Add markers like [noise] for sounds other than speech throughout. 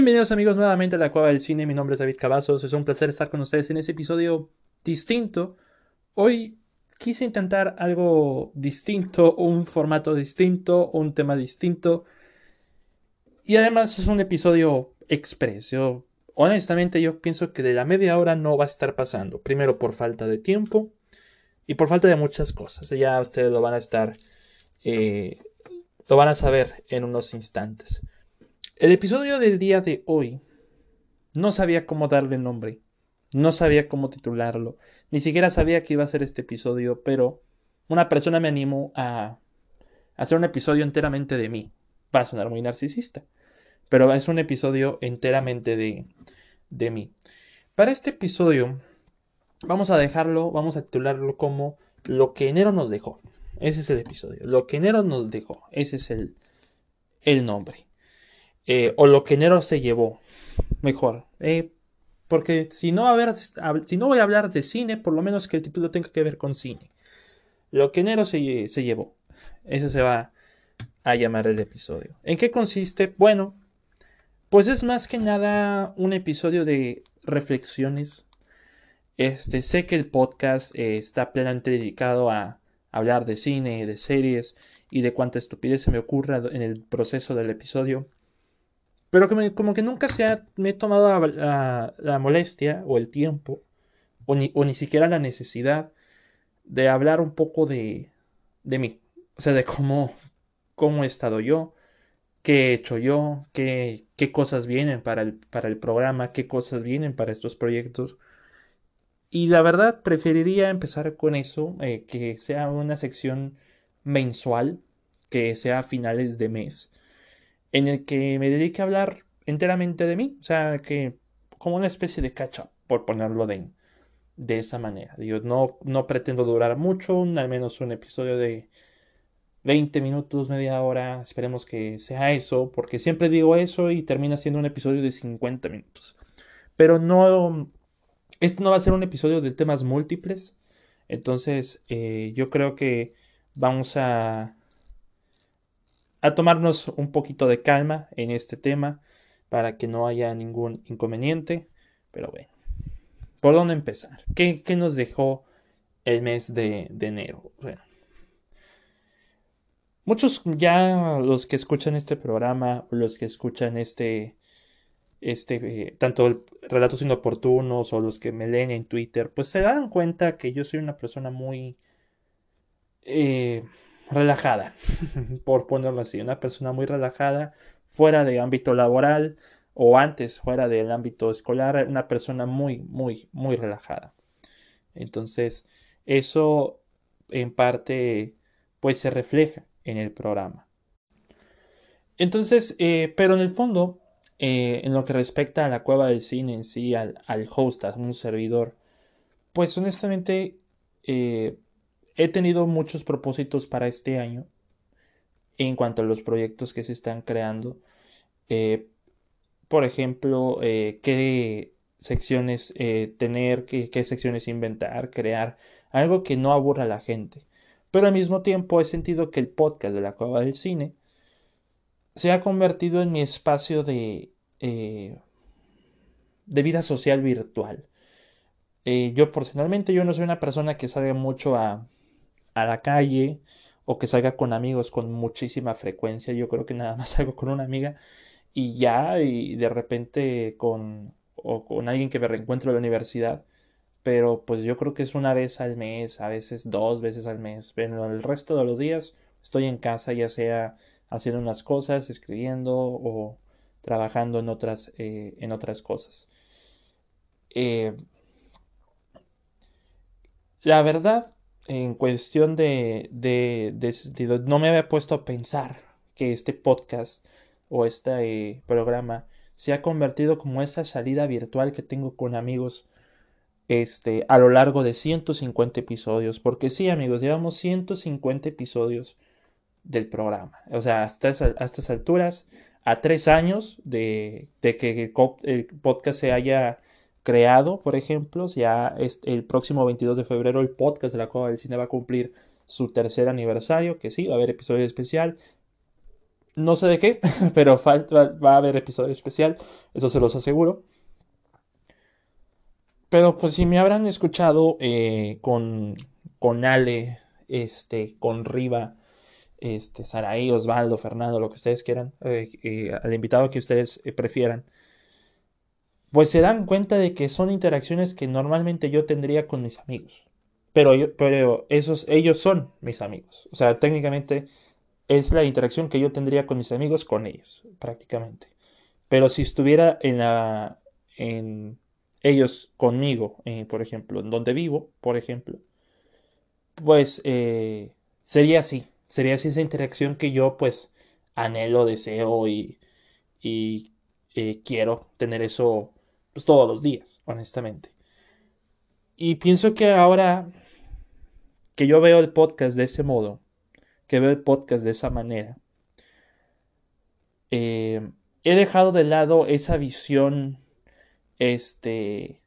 Bienvenidos amigos nuevamente a la Cueva del Cine, mi nombre es David Cavazos, es un placer estar con ustedes en este episodio distinto. Hoy quise intentar algo distinto, un formato distinto, un tema distinto. Y además es un episodio express. honestamente yo pienso que de la media hora no va a estar pasando. Primero por falta de tiempo y por falta de muchas cosas. Ya ustedes lo van a estar, eh, lo van a saber en unos instantes. El episodio del día de hoy no sabía cómo darle nombre, no sabía cómo titularlo, ni siquiera sabía que iba a ser este episodio, pero una persona me animó a hacer un episodio enteramente de mí. Va a sonar muy narcisista, pero es un episodio enteramente de, de mí. Para este episodio vamos a dejarlo, vamos a titularlo como Lo que enero nos dejó. Ese es el episodio. Lo que enero nos dejó. Ese es el, el nombre. Eh, o lo que enero se llevó, mejor. Eh, porque si no, a si no voy a hablar de cine, por lo menos que el título tenga que ver con cine. Lo que enero se, se llevó. Eso se va a llamar el episodio. ¿En qué consiste? Bueno, pues es más que nada un episodio de reflexiones. Este, sé que el podcast eh, está plenamente dedicado a hablar de cine, de series y de cuánta estupidez se me ocurra en el proceso del episodio. Pero como que nunca se ha, me he tomado la, molestia o el tiempo, o ni, ni, siquiera la necesidad de hablar un poco de, de mí. O sea, de cómo, cómo he estado yo, qué he hecho yo, qué, qué cosas vienen para el, para el programa, qué cosas vienen para estos proyectos. Y la verdad, preferiría empezar con eso, eh, que sea una sección mensual, que sea a finales de mes en el que me dedique a hablar enteramente de mí, o sea, que como una especie de catch por ponerlo de, de esa manera. Digo, no, no pretendo durar mucho, al menos un episodio de 20 minutos, media hora, esperemos que sea eso, porque siempre digo eso y termina siendo un episodio de 50 minutos. Pero no, este no va a ser un episodio de temas múltiples, entonces eh, yo creo que vamos a a tomarnos un poquito de calma en este tema para que no haya ningún inconveniente. Pero bueno, ¿por dónde empezar? ¿Qué, nos dejó el mes de, enero? Bueno, muchos ya los que escuchan este programa, los que escuchan este, este, eh, tanto relatos inoportunos o los que me leen en Twitter, pues se dan cuenta que yo soy una persona muy... Eh, relajada, [laughs] por ponerlo así, una persona muy relajada, fuera de ámbito laboral o antes fuera del ámbito escolar, una persona muy, muy, muy relajada. Entonces, eso en parte, pues se refleja en el programa. Entonces, eh, pero en el fondo, eh, en lo que respecta a la cueva del cine en sí, al, al host, a un servidor, pues honestamente, eh, he tenido muchos propósitos para este año en cuanto a los proyectos que se están creando. Eh, por ejemplo, eh, qué secciones eh, tener, qué, secciones inventar, crear, algo que no aburra a la gente. Pero al mismo tiempo he sentido que el podcast de la Cueva del Cine se ha convertido en mi espacio de, de vida social virtual. yo personalmente yo no soy una persona que salga mucho a, a la calle o que salga con amigos con muchísima frecuencia. Yo creo que nada más [laughs] salgo con una amiga y ya, y de repente con, o con alguien que me reencuentro en la universidad. Pero pues yo creo que es una vez al mes, a veces dos veces al mes. Pero el resto de los días estoy en casa, ya sea haciendo unas cosas, escribiendo o trabajando en otras, eh, en otras cosas. Eh, la verdad en cuestión de, de, de, no me había puesto a pensar que este podcast o este eh, programa se ha convertido como esa salida virtual que tengo con amigos este, a lo largo de 150 episodios. Porque sí, amigos, llevamos 150 episodios del programa. O sea, hasta, hasta estas alturas, a tres años de, de que el podcast se haya creado, por ejemplo, ya el próximo 22 de febrero el podcast de la Cueva del Cine va a cumplir su tercer aniversario, que sí, va a haber episodio especial. No sé de qué, [laughs] pero va a haber episodio especial, eso se los aseguro. Pero pues si me habrán escuchado eh, con, con Ale, este, con Riva, este, Saraí, Osvaldo, Fernando, lo que ustedes quieran, eh, eh, al invitado que ustedes prefieran, pues se dan cuenta de que son interacciones que normalmente yo tendría con mis amigos. Pero, pero esos, ellos son mis amigos. O sea, técnicamente es la interacción que yo tendría con mis amigos con ellos, prácticamente. Pero si estuviera en la, en ellos conmigo, eh, por ejemplo, en donde vivo, por ejemplo, pues eh, sería así, sería así esa interacción que yo pues anhelo, deseo y, y eh, quiero tener eso pues, todos los días, honestamente. Y pienso que ahora que yo veo el podcast de ese modo, que veo el podcast de esa manera, he dejado de lado esa visión este,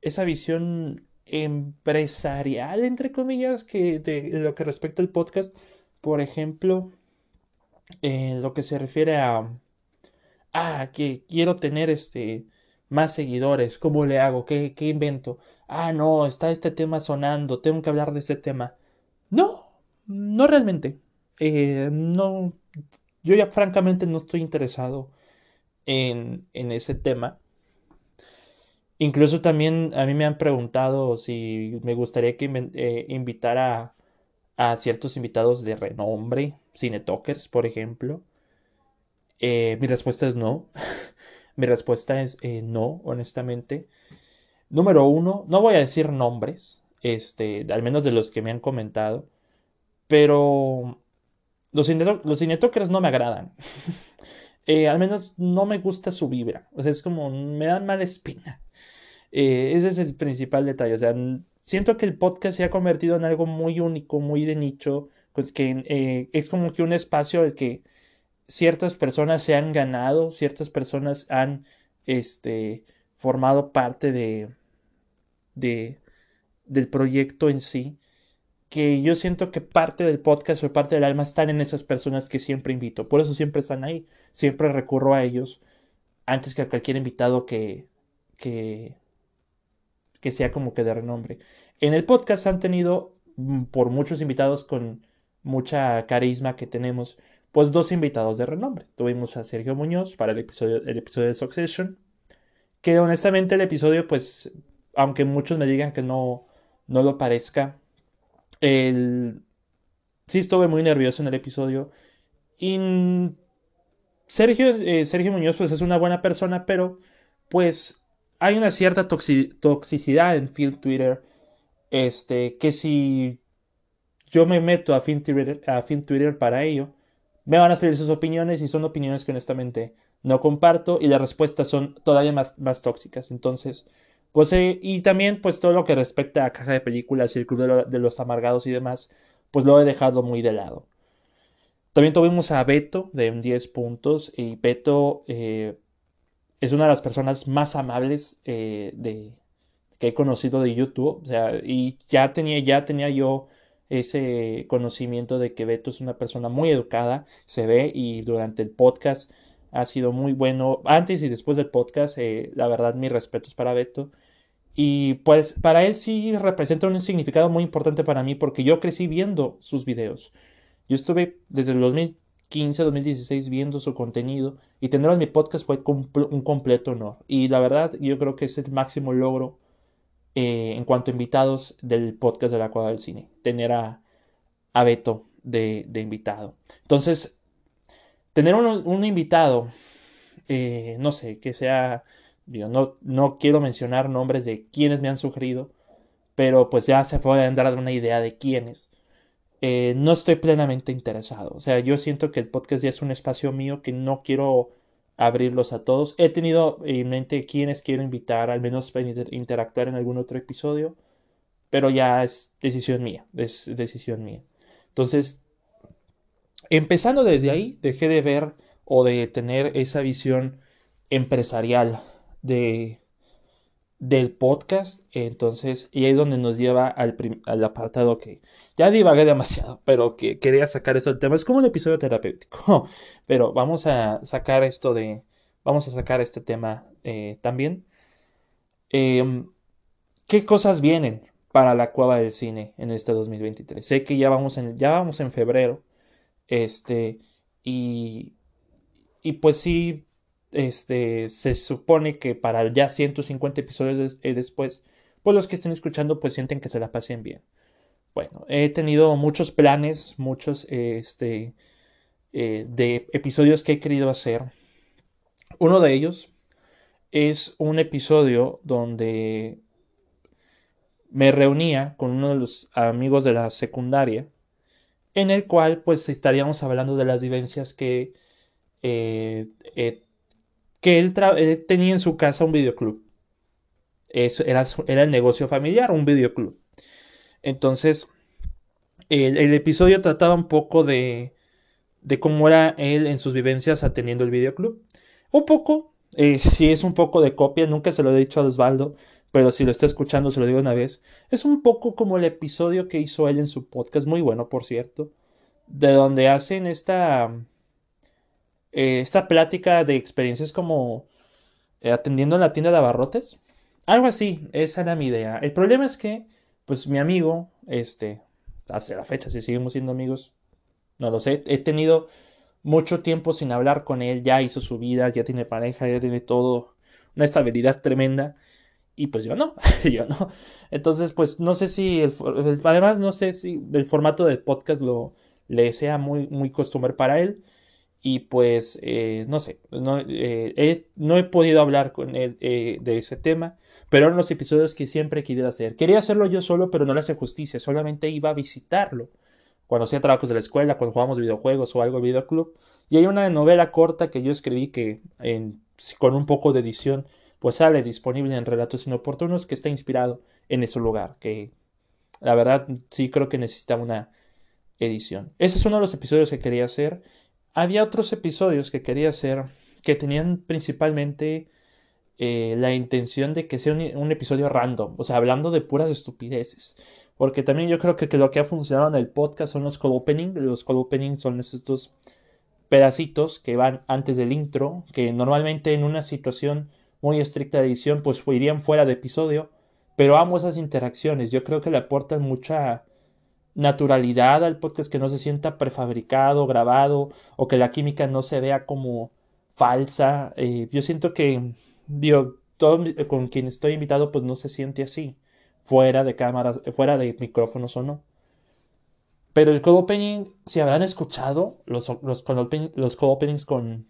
esa visión empresarial, entre comillas, que de, lo que respecta al podcast, por ejemplo, en lo que se refiere a, ah, que quiero tener este, más seguidores, ¿cómo le hago? ¿Qué, qué invento? Ah, no, está este tema sonando, tengo que hablar de ese tema. No, no realmente. Eh, no, yo ya francamente no estoy interesado en, ese tema. Incluso también a mí me han preguntado si me gustaría que eh, invitara a ciertos invitados de renombre, cinetokers, por ejemplo. Eh, mi respuesta es no. [laughs] mi respuesta es eh, no, honestamente. Número uno, no voy a decir nombres, este, al menos de los que me han comentado, pero los, los no me agradan. [laughs] Eh, al menos no me gusta su vibra. O sea, es como, me da mala espina. Eh, ese es el principal detalle. O sea, siento que el podcast se ha convertido en algo muy único, muy de nicho. Pues que es como que un espacio al que ciertas personas se han ganado, ciertas personas han este, formado parte de, de, del proyecto en sí que yo siento que parte del podcast o parte del alma están en esas personas que siempre invito. Por eso siempre están ahí. Siempre recurro a ellos antes que a cualquier invitado que, que, que sea como que de renombre. En el podcast han tenido, mm, por muchos invitados con mucha carisma que tenemos, pues dos invitados de renombre. Tuvimos a Sergio Muñoz para el episodio, el episodio de Succession, que honestamente el episodio, pues, aunque muchos me digan que no, no lo parezca, el... Sí estuve muy nervioso en el episodio. Y Sergio, eh, Sergio Muñoz pues es una buena persona, pero pues hay una cierta toxicidad en Film Twitter. Este, que si yo me meto a Film Twitter, a Twitter para ello, me van a salir sus opiniones y son opiniones que honestamente no comparto y las respuestas son todavía más, más tóxicas. Entonces, pues, eh, y también, pues todo lo que respecta a caja de películas y el club de, los amargados y demás, pues lo he dejado muy de lado. También tuvimos a Beto de 10 puntos y Beto eh, es una de las personas más amables eh, de, que he conocido de YouTube. O sea, y ya tenía, ya tenía yo ese conocimiento de que Beto es una persona muy educada, se ve y durante el podcast ha sido muy bueno. Antes y después del podcast, la verdad, mis respetos para Beto. Y pues para él sí representa un significado muy importante para mí porque yo crecí viendo sus videos. Yo estuve desde el 2015, 2016 viendo su contenido y tenerlo en mi podcast fue un completo honor. Y la verdad yo creo que es el máximo logro eh, en cuanto a invitados del podcast de la Cuadra del Cine. Tener a, a Beto de, invitado. Entonces, tener un, invitado, eh, no sé, que sea no, no quiero mencionar nombres de quienes me han sugerido, pero pues ya se puede dar una idea de quiénes. Eh, no estoy plenamente interesado. O sea, yo siento que el podcast ya es un espacio mío que no quiero abrirlos a todos. He tenido en mente quienes quiero invitar, al menos para interactuar en algún otro episodio, pero ya es decisión mía, es decisión mía. Entonces, empezando desde ahí, dejé de ver o de tener esa visión empresarial de, del podcast. Entonces, y ahí es donde nos lleva al, al, apartado que ya divagué demasiado, pero que quería sacar eso del tema. Es como un episodio terapéutico, [laughs] pero vamos a sacar esto de, vamos a sacar este tema eh, también. Em, ¿Qué cosas vienen para la cueva del cine en este 2023? Sé que ya vamos en, ya vamos en febrero, este, y, y pues sí, este, se supone que para ya 150 episodios eh, después, pues los que estén escuchando pues sienten que se la pasen bien. Bueno, he tenido muchos planes, muchos este, eh, de episodios que he querido hacer. Uno de ellos es un episodio donde me reunía con uno de los amigos de la secundaria, en el cual pues estaríamos hablando de las vivencias que eh, que él, tenía en su casa un videoclub. Eso era, era el negocio familiar, un videoclub. Entonces, el, episodio trataba un poco de, de cómo era él en sus vivencias atendiendo el videoclub. Un poco, eh, si es un poco de copia, nunca se lo he dicho a Osvaldo, pero si lo está escuchando se lo digo una vez. Es un poco como el episodio que hizo él en su podcast, muy bueno por cierto, de donde hacen esta eh, esta plática de experiencias como eh, atendiendo en la tienda de abarrotes. Algo así, esa era mi idea. El problema es que, pues mi amigo, este, hace la fecha, si seguimos siendo amigos, no lo sé, he tenido mucho tiempo sin hablar con él, ya hizo su vida, ya tiene pareja, ya tiene todo, una estabilidad tremenda. Y pues yo no, [laughs] yo no. Entonces, pues no sé si, además no sé si el formato del podcast lo le sea muy, muy costumbre para él y pues eh, no sé, no, eh, he, no, he, podido hablar con él eh, de ese tema, pero eran los episodios que siempre he querido hacer. Quería hacerlo yo solo, pero no le hace justicia, solamente iba a visitarlo cuando hacía trabajos de la escuela, cuando jugábamos videojuegos o algo, videoclub. Y hay una novela corta que yo escribí que en, con un poco de edición pues sale disponible en Relatos Inoportunos que está inspirado en ese lugar, que la verdad sí creo que necesita una edición. Ese es uno de los episodios que quería hacer había otros episodios que quería hacer que tenían principalmente eh, la intención de que sea un, episodio random, o sea, hablando de puras estupideces. Porque también yo creo que, lo que ha funcionado en el podcast son los call opening. Los call opening son estos pedacitos que van antes del intro, que normalmente en una situación muy estricta de edición, pues irían fuera de episodio. Pero amo esas interacciones. Yo creo que le aportan mucha naturalidad al podcast, que no se sienta prefabricado, grabado, o que la química no se vea como falsa. Eh, yo siento que, digo, todo, con quien estoy invitado, pues no se siente así, fuera de cámaras, fuera de micrófonos o no. Pero el code opening, si habrán escuchado los, los, los openings con,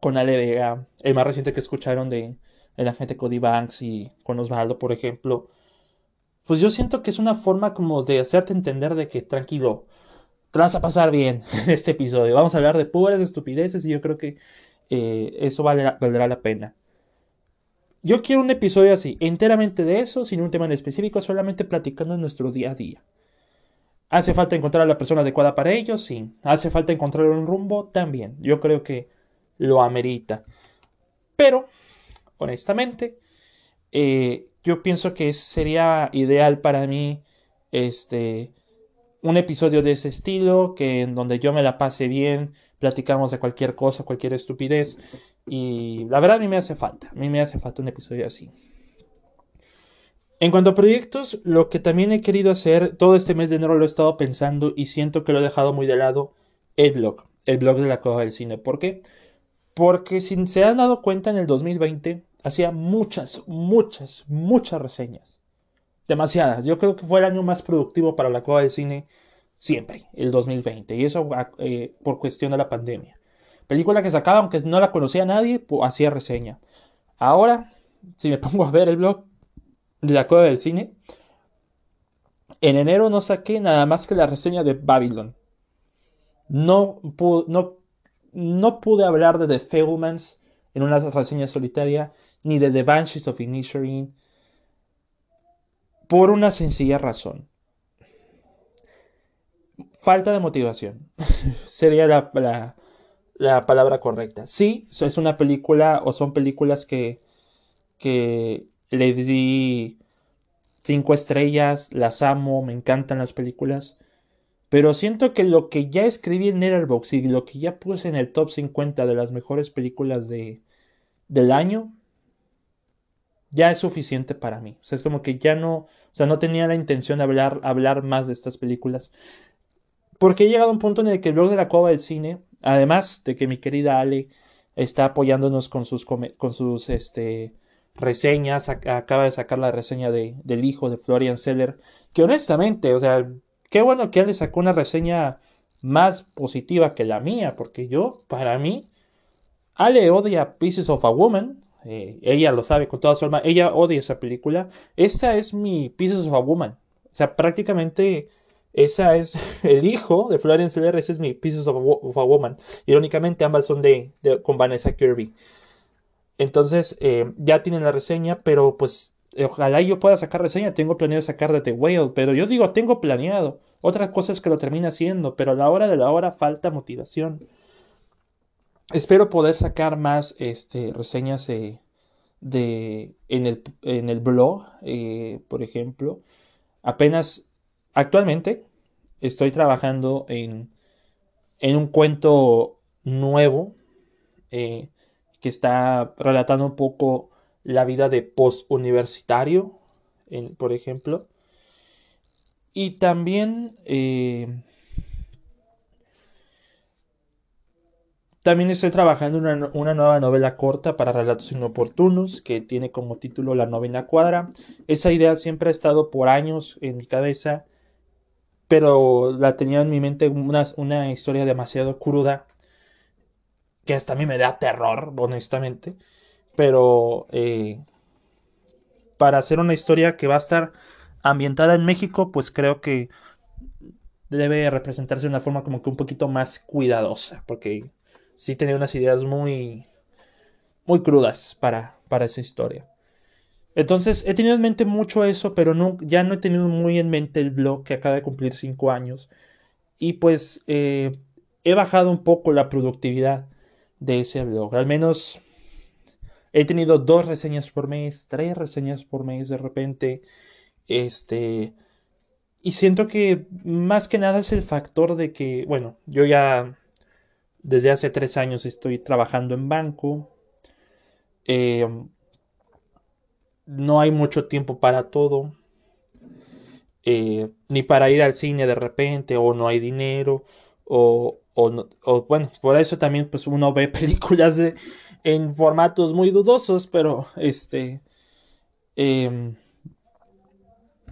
con Ale Vega, el más reciente que escucharon de, de la gente Cody Banks y con Osvaldo, por ejemplo, pues yo siento que es una forma como de hacerte entender de que tranquilo, te vas a pasar bien [laughs] en este episodio. Vamos a hablar de puras estupideces y yo creo que eh, eso valdrá la pena. Yo quiero un episodio así, enteramente de eso, sin un tema en específico, solamente platicando en nuestro día a día. ¿Hace falta encontrar a la persona adecuada para ello? Sí. ¿Hace falta encontrar un rumbo? También. Yo creo que lo amerita. Pero, honestamente, eh, yo pienso que sería ideal para mí este un episodio de ese estilo que en donde yo me la pase bien platicamos de cualquier cosa cualquier estupidez y la verdad a mí me hace falta a mí me hace falta un episodio así en cuanto a proyectos lo que también he querido hacer todo este mes de enero lo he estado pensando y siento que lo he dejado muy de lado el blog el blog de la Coja del Cine ¿por qué? porque si se han dado cuenta en el 2020 hacía muchas, muchas, muchas reseñas. Demasiadas. Yo creo que fue el año más productivo para la Cueva de Cine siempre, el 2020. Y eso ah, eh, por cuestión de la pandemia. Película que sacaba, aunque no la conocía nadie, hacía reseña. Ahora, si me [laughs] pongo a ver el blog de la Cueva del Cine, en enero no saqué nada más que la reseña de Babylon. No, pude hablar de The Fablemans en una reseña solitaria ni de The Banshees of Inisherin, por una sencilla razón. Falta de motivación. [laughs] Sería la, la, palabra correcta. Sí, es una película o son películas que, que le di cinco estrellas, las amo, me encantan las películas. Pero siento que lo que ya escribí en Letterboxd y lo que ya puse en el top 50 de las mejores películas de, del año, ya es suficiente para mí. O sea, es como que ya no, o sea, no tenía la intención de hablar, hablar más de estas películas. Porque he llegado a un punto en el que el blog de la Cova del Cine, además de que mi querida Ale está apoyándonos con sus, con sus este, reseñas, acaba de sacar la reseña de, del hijo de Florian Seller, que honestamente, o sea, qué bueno que Ale sacó una reseña más positiva que la mía, porque yo, para mí, Ale odia Pieces of a Woman, eh, ella lo sabe con toda su alma, ella odia esa película, esa es mi Pieces of a Woman, o sea, prácticamente esa es [laughs] el hijo de Florian Seller, ese es mi Pieces of a, Woman, irónicamente ambas son de, con Vanessa Kirby. Entonces, eh, ya tienen la reseña, pero pues ojalá yo pueda sacar reseña. Tengo planeado sacar de The Whale, pero yo digo, tengo planeado. Otras cosas que lo termina haciendo, pero a la hora de la hora falta motivación. Espero poder sacar más este, reseñas de, en, el, en el blog, eh, por ejemplo. Apenas actualmente estoy trabajando en, en un cuento nuevo eh, que está relatando un poco la vida de post-universitario, por ejemplo. Y también... también estoy trabajando una, una nueva novela corta para relatos inoportunos que tiene como título La novena cuadra. Esa idea siempre ha estado por años en mi cabeza, pero la tenía en mi mente una, una historia demasiado cruda que hasta a mí me da terror, honestamente. Pero eh, para hacer una historia que va a estar ambientada en México, pues creo que debe representarse de una forma como que un poquito más cuidadosa, porque sí tenía unas ideas muy, muy crudas para, para esa historia. Entonces he tenido en mente mucho eso, pero no, ya no he tenido muy en mente el blog que acaba de cumplir cinco años. Y pues eh, he bajado un poco la productividad de ese blog. Al menos he tenido dos reseñas por mes, tres reseñas por mes de repente. Este. Y siento que más que nada es el factor de que, bueno, yo ya desde hace tres años estoy trabajando en banco. Em, no hay mucho tiempo para todo. Eh, ni para ir al cine de repente, o no hay dinero, o, o, bueno, por eso también pues uno ve [laughs] películas en formatos muy dudosos, pero este... Em,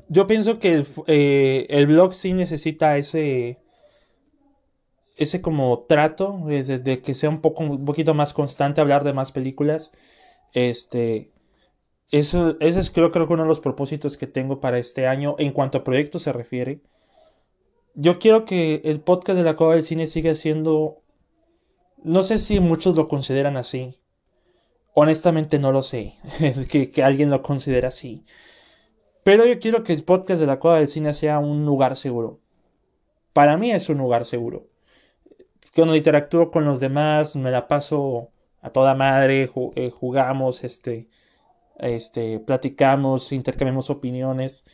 yo pienso que el, eh, el, blog sí necesita ese ese como trato de, que sea un poco un poquito más constante hablar de más películas este eso ese es creo, creo que uno de los propósitos que tengo para este año en cuanto a proyectos se refiere yo quiero que el podcast de la Cueva del Cine siga siendo... No sé si muchos lo consideran así. Honestamente no lo sé. [laughs] que, que alguien lo considera así. Pero yo quiero que el podcast de la Cueva del Cine sea un lugar seguro. Para mí es un lugar seguro. Cuando interactúo con los demás, me la paso a toda madre, eh, jugamos, este, este, platicamos, intercambiamos opiniones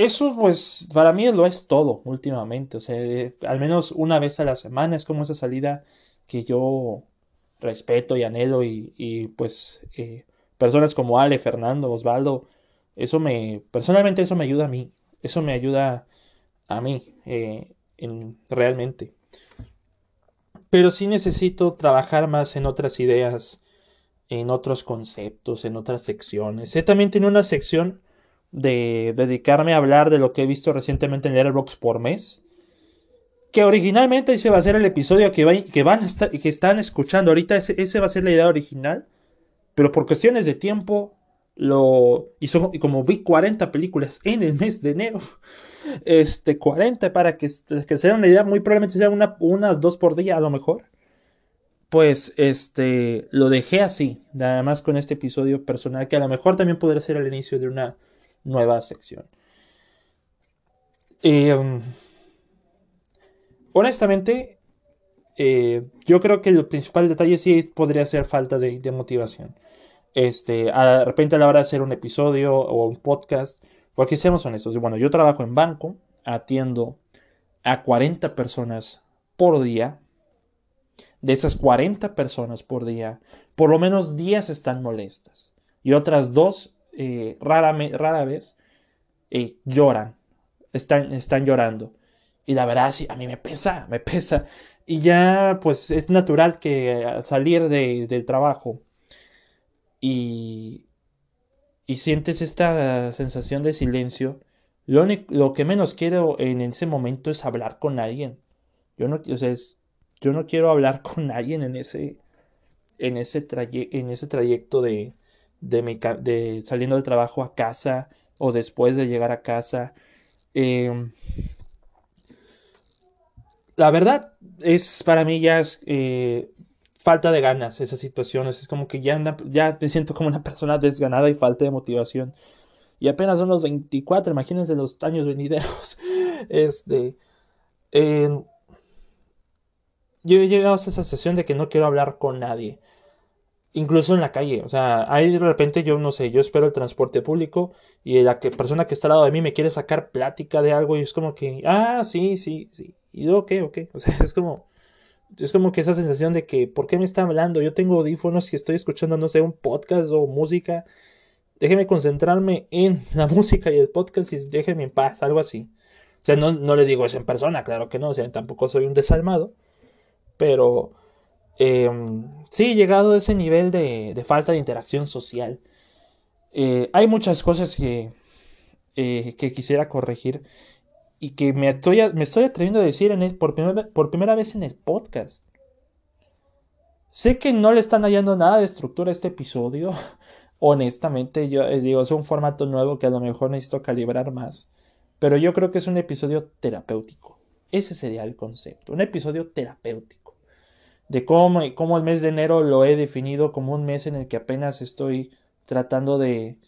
eso pues para mí lo es todo últimamente. O sea, eh, al menos una vez a la semana es como esa salida que yo respeto y anhelo y, pues eh, personas como Ale, Fernando, Osvaldo, eso me, personalmente eso me ayuda a mí, eso me ayuda a mí en, realmente. Pero sí necesito trabajar más en otras ideas, en otros conceptos, en otras secciones. He también tiene una sección de dedicarme a hablar de lo que he visto recientemente en Letterboxd por mes. Que originalmente ese va a ser el episodio que, que van a estar, que están escuchando ahorita. Ese, va a ser la idea original. Pero por cuestiones de tiempo, lo. Y, como vi 40 películas en el mes de enero. [laughs] Este, 40 para que, que sea una idea, muy probablemente sea una, unas dos por día a lo mejor. Pues este, lo dejé así, nada más con este episodio personal, que a lo mejor también podría ser el inicio de una nueva sección. Eh, honestamente, yo creo que el principal detalle sí podría ser falta de, motivación. Este, de repente a la hora de hacer un episodio o un podcast, porque seamos honestos, bueno, yo trabajo en banco, atiendo a 40 personas por día. De esas 40 personas por día, por lo menos 10 están molestas y otras dos eh, rara, rara, vez eh, lloran, están, están llorando. Y la verdad, sí, a mí me pesa, me pesa. Y ya, pues es natural que al salir de, del trabajo y, y sientes esta sensación de silencio, lo, lo, que menos quiero en ese momento es hablar con alguien. Yo no, o sea, yo no quiero hablar [laughs] con alguien en ese, en ese, en ese trayecto de, de, de, saliendo del trabajo a casa o después de llegar a casa. Em, la verdad es para mí ya es eh, falta de ganas esas situaciones. Es como que ya, ya me siento como una [laughs] persona desganada y falta de motivación. Y apenas son los 24, imagínense los años venideros. [laughs] Este. yo he llegado a esa sensación de que no quiero hablar con nadie. Incluso en la calle. O sea, ahí de repente yo no sé, yo espero el transporte público y la que, persona que está al lado de mí me quiere sacar plática de algo y es como que, ah, sí, sí, sí. Y yo, ok, ok. O sea, es como, es como que esa sensación de que, ¿por qué me está hablando? Yo tengo audífonos y estoy escuchando, no sé, un podcast o música. Déjeme concentrarme en [laughs] la música y el podcast y déjeme en paz, algo así. O sea, no, no le digo eso en persona, claro que no, o sea, tampoco soy un desalmado. Pero eh, sí, llegado a ese nivel de, falta de interacción social. Eh, hay muchas cosas que, eh, que quisiera corregir y que me estoy, me estoy atreviendo a decir en por, por primera vez en el podcast. Sé que no le están hallando nada de estructura a este episodio. [laughs] Honestamente, yo les digo, es un formato nuevo que a lo mejor necesito calibrar más. Pero yo creo que es un episodio terapéutico. Ese sería el concepto. Un episodio terapéutico. De cómo, cómo el mes de enero lo he definido como un mes en el que apenas estoy tratando de,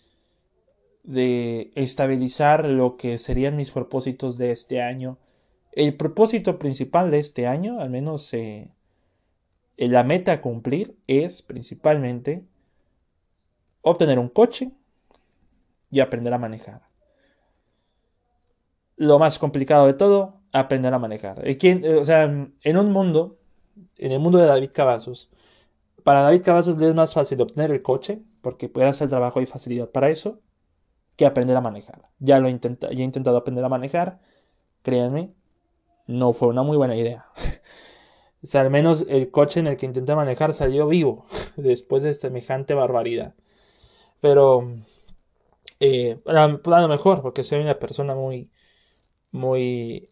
de estabilizar lo que serían mis propósitos de este año. El propósito principal de este año, al menos eh, la meta a cumplir, es principalmente obtener un coche y aprender a manejar. Lo más complicado de todo, aprender a manejar. Eh, sea, en un mundo, en el mundo de David Cavazos, para David Cavazos le es más fácil obtener el coche, porque puede hacer el trabajo y facilidad para eso, que aprender a manejar. Ya lo he intentado, ya he intentado aprender a manejar, créanme, no fue una muy buena idea. [laughs] o sea, al menos el coche en el que intenté manejar salió vivo [laughs] después de semejante barbaridad. Pero eh, a, lo mejor, porque soy una persona muy, muy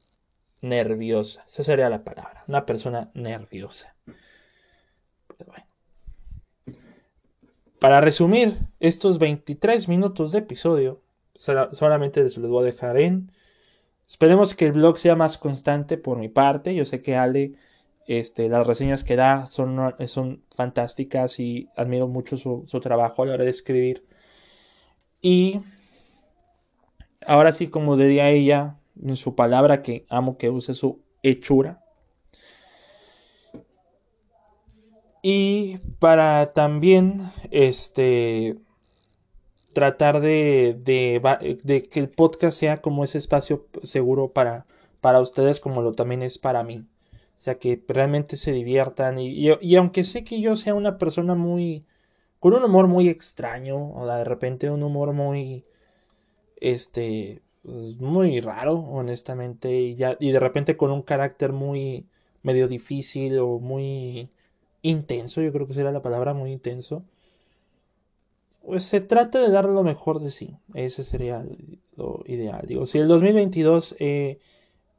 nerviosa. Esa sería la palabra, una persona nerviosa. Pero bueno. Para resumir estos 23 minutos de episodio, solamente les los voy a dejar en. Esperemos que el blog sea más constante por mi parte. Yo sé que Ale, este, las reseñas que da son, son fantásticas y admiro mucho su, su trabajo a la hora de escribir. Y ahora sí, como diría ella en su palabra, que amo que use su hechura, Y para también este tratar de, de, que el podcast sea como ese espacio seguro para, para ustedes como lo también es para mí. O sea, que realmente se diviertan. Y, y, aunque sé que yo sea una persona muy... con un humor muy extraño, o de repente un humor muy... este... Pues, muy raro, honestamente, y, ya, y de repente con un carácter muy medio difícil o muy intenso, yo creo que sería la palabra muy intenso. Pues se trata de dar lo mejor de sí. Ese sería lo ideal. Digo, si el 2022 eh,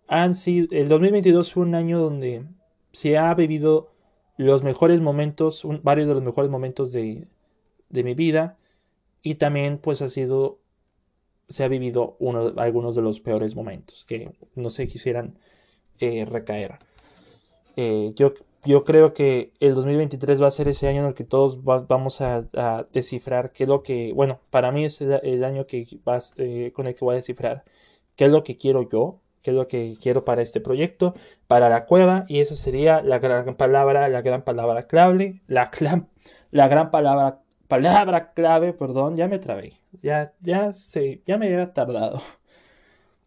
han sido, el 2022 fue un año donde se ha vivido los mejores momentos, varios de los mejores momentos de, de, mi vida y también pues ha sido, se ha vivido uno, algunos de los peores momentos que no se quisieran eh, recaer. Eh, yo yo creo que el 2023 va a ser ese año en el que todos vamos a, descifrar qué es lo que, bueno, para mí es el, año que eh, con el que voy a descifrar qué es lo que quiero yo, qué es lo que quiero para este proyecto, para la cueva, y esa sería la gran palabra, la gran palabra clave, la, la gran palabra palabra clave, perdón, ya me trabé. Ya, ya sé, ya me había tardado.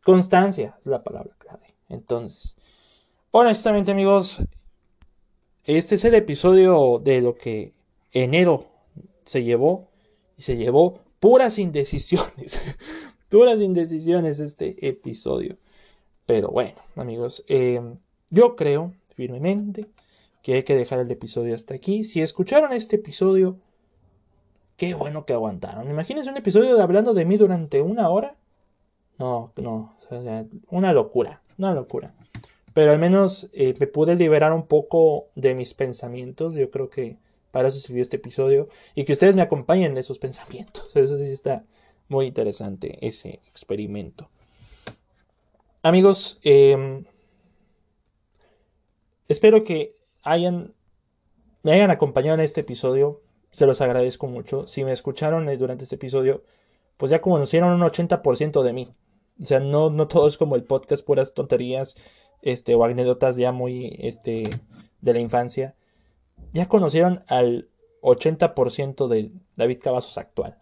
Constancia es la palabra clave. Entonces, honestamente, amigos, este es el episodio de lo que enero se llevó. Y se llevó puras indecisiones. [laughs] puras indecisiones este episodio. Pero bueno, amigos, eh, yo creo firmemente que hay que dejar el episodio hasta aquí. Si escucharon este episodio, qué bueno que aguantaron. Imagínense un episodio de hablando de mí durante una hora. No, no, una locura, una locura. Pero al menos eh, me pude liberar un poco de mis pensamientos. Yo creo que para eso este episodio. Y que ustedes me acompañen en esos [laughs] pensamientos. Eso sí está muy interesante, ese experimento. Amigos, em, espero que hayan, me hayan acompañado en este episodio. Se los agradezco mucho. Si me escucharon eh, durante este episodio, pues ya conocieron un 80% de mí. O sea, no, no todo es como el podcast, puras tonterías este, o anécdotas ya muy este, de la infancia. Ya conocieron al 80% de David Cavazos actual.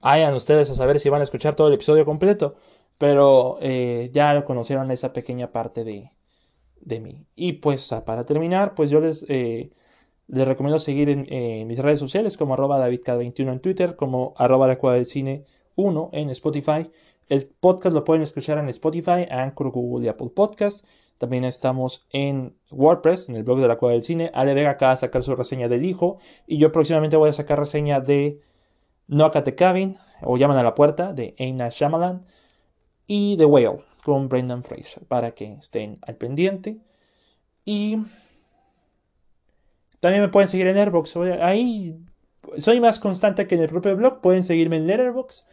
Hayan ustedes a saber si van a escuchar todo el episodio completo, pero eh, ya conocieron esa pequeña parte de, de mí. Y pues para terminar, pues yo les, eh, les recomiendo seguir en mis redes sociales como arroba davidk21 en Twitter, como arroba la cueva del cine 1 en Spotify. El podcast lo pueden escuchar en Spotify, Anchor, Google y Apple Podcast. También estamos en WordPress, en el blog de la Cueva del Cine. Ale Vega acaba de sacar su reseña del hijo. Y yo próximamente voy a sacar reseña de No Acate Cabin, o Llaman a la Puerta, de Aina Shyamalan. Y The Whale, con Brendan Fraser para que estén al pendiente. Y también me pueden seguir en Airbox. Ahí soy más constante que en el propio blog. Pueden seguirme en Letterboxd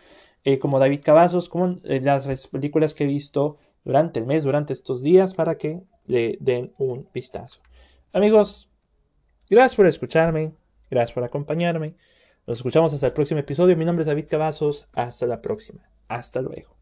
eh, como David Cavazos, como eh, las películas que he visto durante el mes, durante estos días, para que le den un vistazo. Amigos, gracias por escucharme. Gracias por acompañarme. Nos escuchamos hasta el próximo episodio. Mi nombre es David Cavazos. Hasta la próxima. Hasta luego.